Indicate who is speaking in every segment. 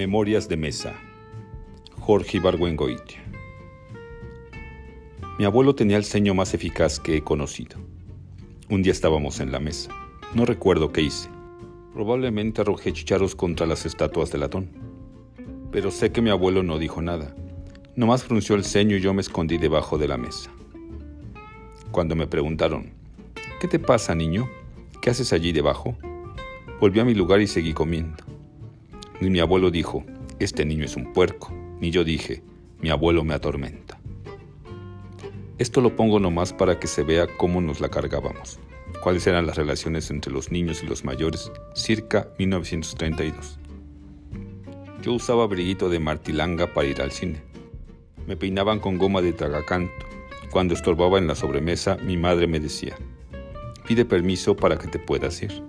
Speaker 1: Memorias de Mesa. Jorge Ibargüengoitia. Mi abuelo tenía el ceño más eficaz que he conocido. Un día estábamos en la mesa. No recuerdo qué hice. Probablemente arrojé chicharos contra las estatuas de latón. Pero sé que mi abuelo no dijo nada. Nomás frunció el ceño y yo me escondí debajo de la mesa. Cuando me preguntaron, ¿qué te pasa, niño? ¿Qué haces allí debajo? Volví a mi lugar y seguí comiendo. Ni mi abuelo dijo, este niño es un puerco, ni yo dije, mi abuelo me atormenta. Esto lo pongo nomás para que se vea cómo nos la cargábamos, cuáles eran las relaciones entre los niños y los mayores, circa 1932. Yo usaba briguito de martilanga para ir al cine. Me peinaban con goma de tragacanto. Cuando estorbaba en la sobremesa, mi madre me decía, pide permiso para que te puedas ir.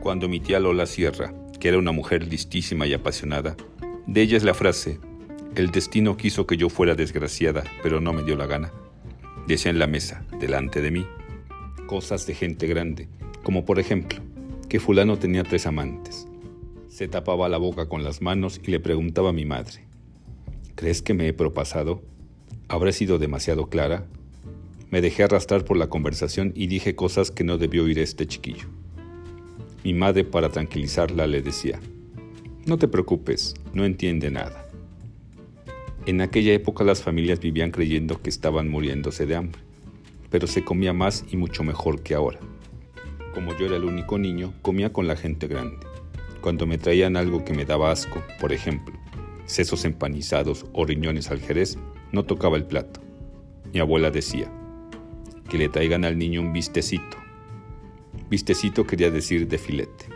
Speaker 1: Cuando mi tía Lola Sierra que era una mujer listísima y apasionada. De ella es la frase, el destino quiso que yo fuera desgraciada, pero no me dio la gana. Decía en la mesa, delante de mí, cosas de gente grande, como por ejemplo, que fulano tenía tres amantes. Se tapaba la boca con las manos y le preguntaba a mi madre, ¿crees que me he propasado? ¿Habré sido demasiado clara? Me dejé arrastrar por la conversación y dije cosas que no debió oír este chiquillo. Mi madre, para tranquilizarla, le decía, no te preocupes, no entiende nada. En aquella época las familias vivían creyendo que estaban muriéndose de hambre, pero se comía más y mucho mejor que ahora. Como yo era el único niño, comía con la gente grande. Cuando me traían algo que me daba asco, por ejemplo, sesos empanizados o riñones al jerez, no tocaba el plato. Mi abuela decía, que le traigan al niño un vistecito, Vistecito quería decir de filete.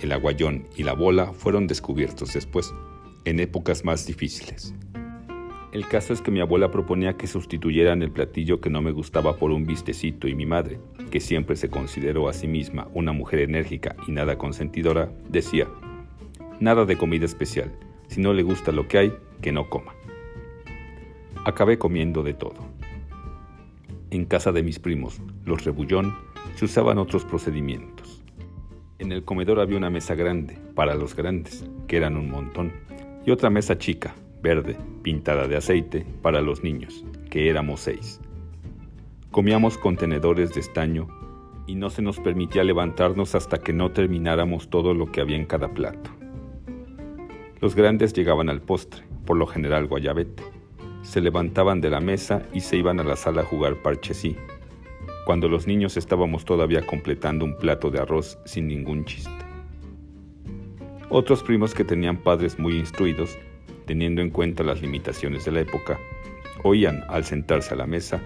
Speaker 1: El aguayón y la bola fueron descubiertos después, en épocas más difíciles. El caso es que mi abuela proponía que sustituyeran el platillo que no me gustaba por un vistecito y mi madre, que siempre se consideró a sí misma una mujer enérgica y nada consentidora, decía, nada de comida especial, si no le gusta lo que hay, que no coma. Acabé comiendo de todo. En casa de mis primos, los rebullón, se usaban otros procedimientos. En el comedor había una mesa grande, para los grandes, que eran un montón, y otra mesa chica, verde, pintada de aceite, para los niños, que éramos seis. Comíamos contenedores de estaño y no se nos permitía levantarnos hasta que no termináramos todo lo que había en cada plato. Los grandes llegaban al postre, por lo general guayabete. Se levantaban de la mesa y se iban a la sala a jugar parchesí, cuando los niños estábamos todavía completando un plato de arroz sin ningún chiste. Otros primos que tenían padres muy instruidos, teniendo en cuenta las limitaciones de la época, oían, al sentarse a la mesa,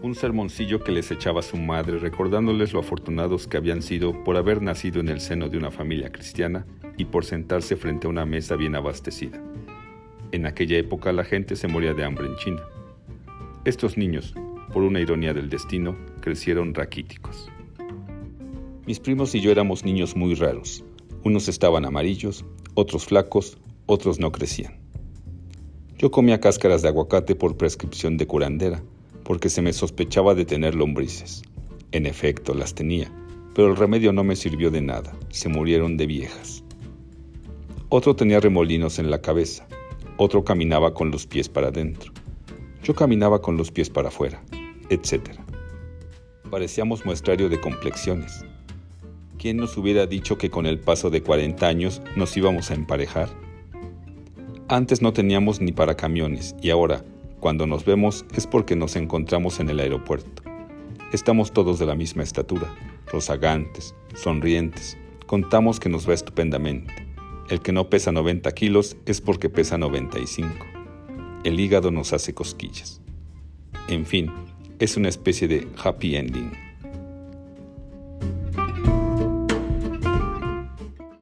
Speaker 1: un sermoncillo que les echaba su madre recordándoles lo afortunados que habían sido por haber nacido en el seno de una familia cristiana y por sentarse frente a una mesa bien abastecida. En aquella época la gente se moría de hambre en China. Estos niños, por una ironía del destino, crecieron raquíticos. Mis primos y yo éramos niños muy raros. Unos estaban amarillos, otros flacos, otros no crecían. Yo comía cáscaras de aguacate por prescripción de curandera, porque se me sospechaba de tener lombrices. En efecto, las tenía, pero el remedio no me sirvió de nada, se murieron de viejas. Otro tenía remolinos en la cabeza, otro caminaba con los pies para adentro. Yo caminaba con los pies para afuera etc. Parecíamos muestrario de complexiones. ¿Quién nos hubiera dicho que con el paso de 40 años nos íbamos a emparejar? Antes no teníamos ni para camiones y ahora, cuando nos vemos, es porque nos encontramos en el aeropuerto. Estamos todos de la misma estatura, rozagantes, sonrientes, contamos que nos va estupendamente. El que no pesa 90 kilos es porque pesa 95. El hígado nos hace cosquillas. En fin, es una especie de happy ending.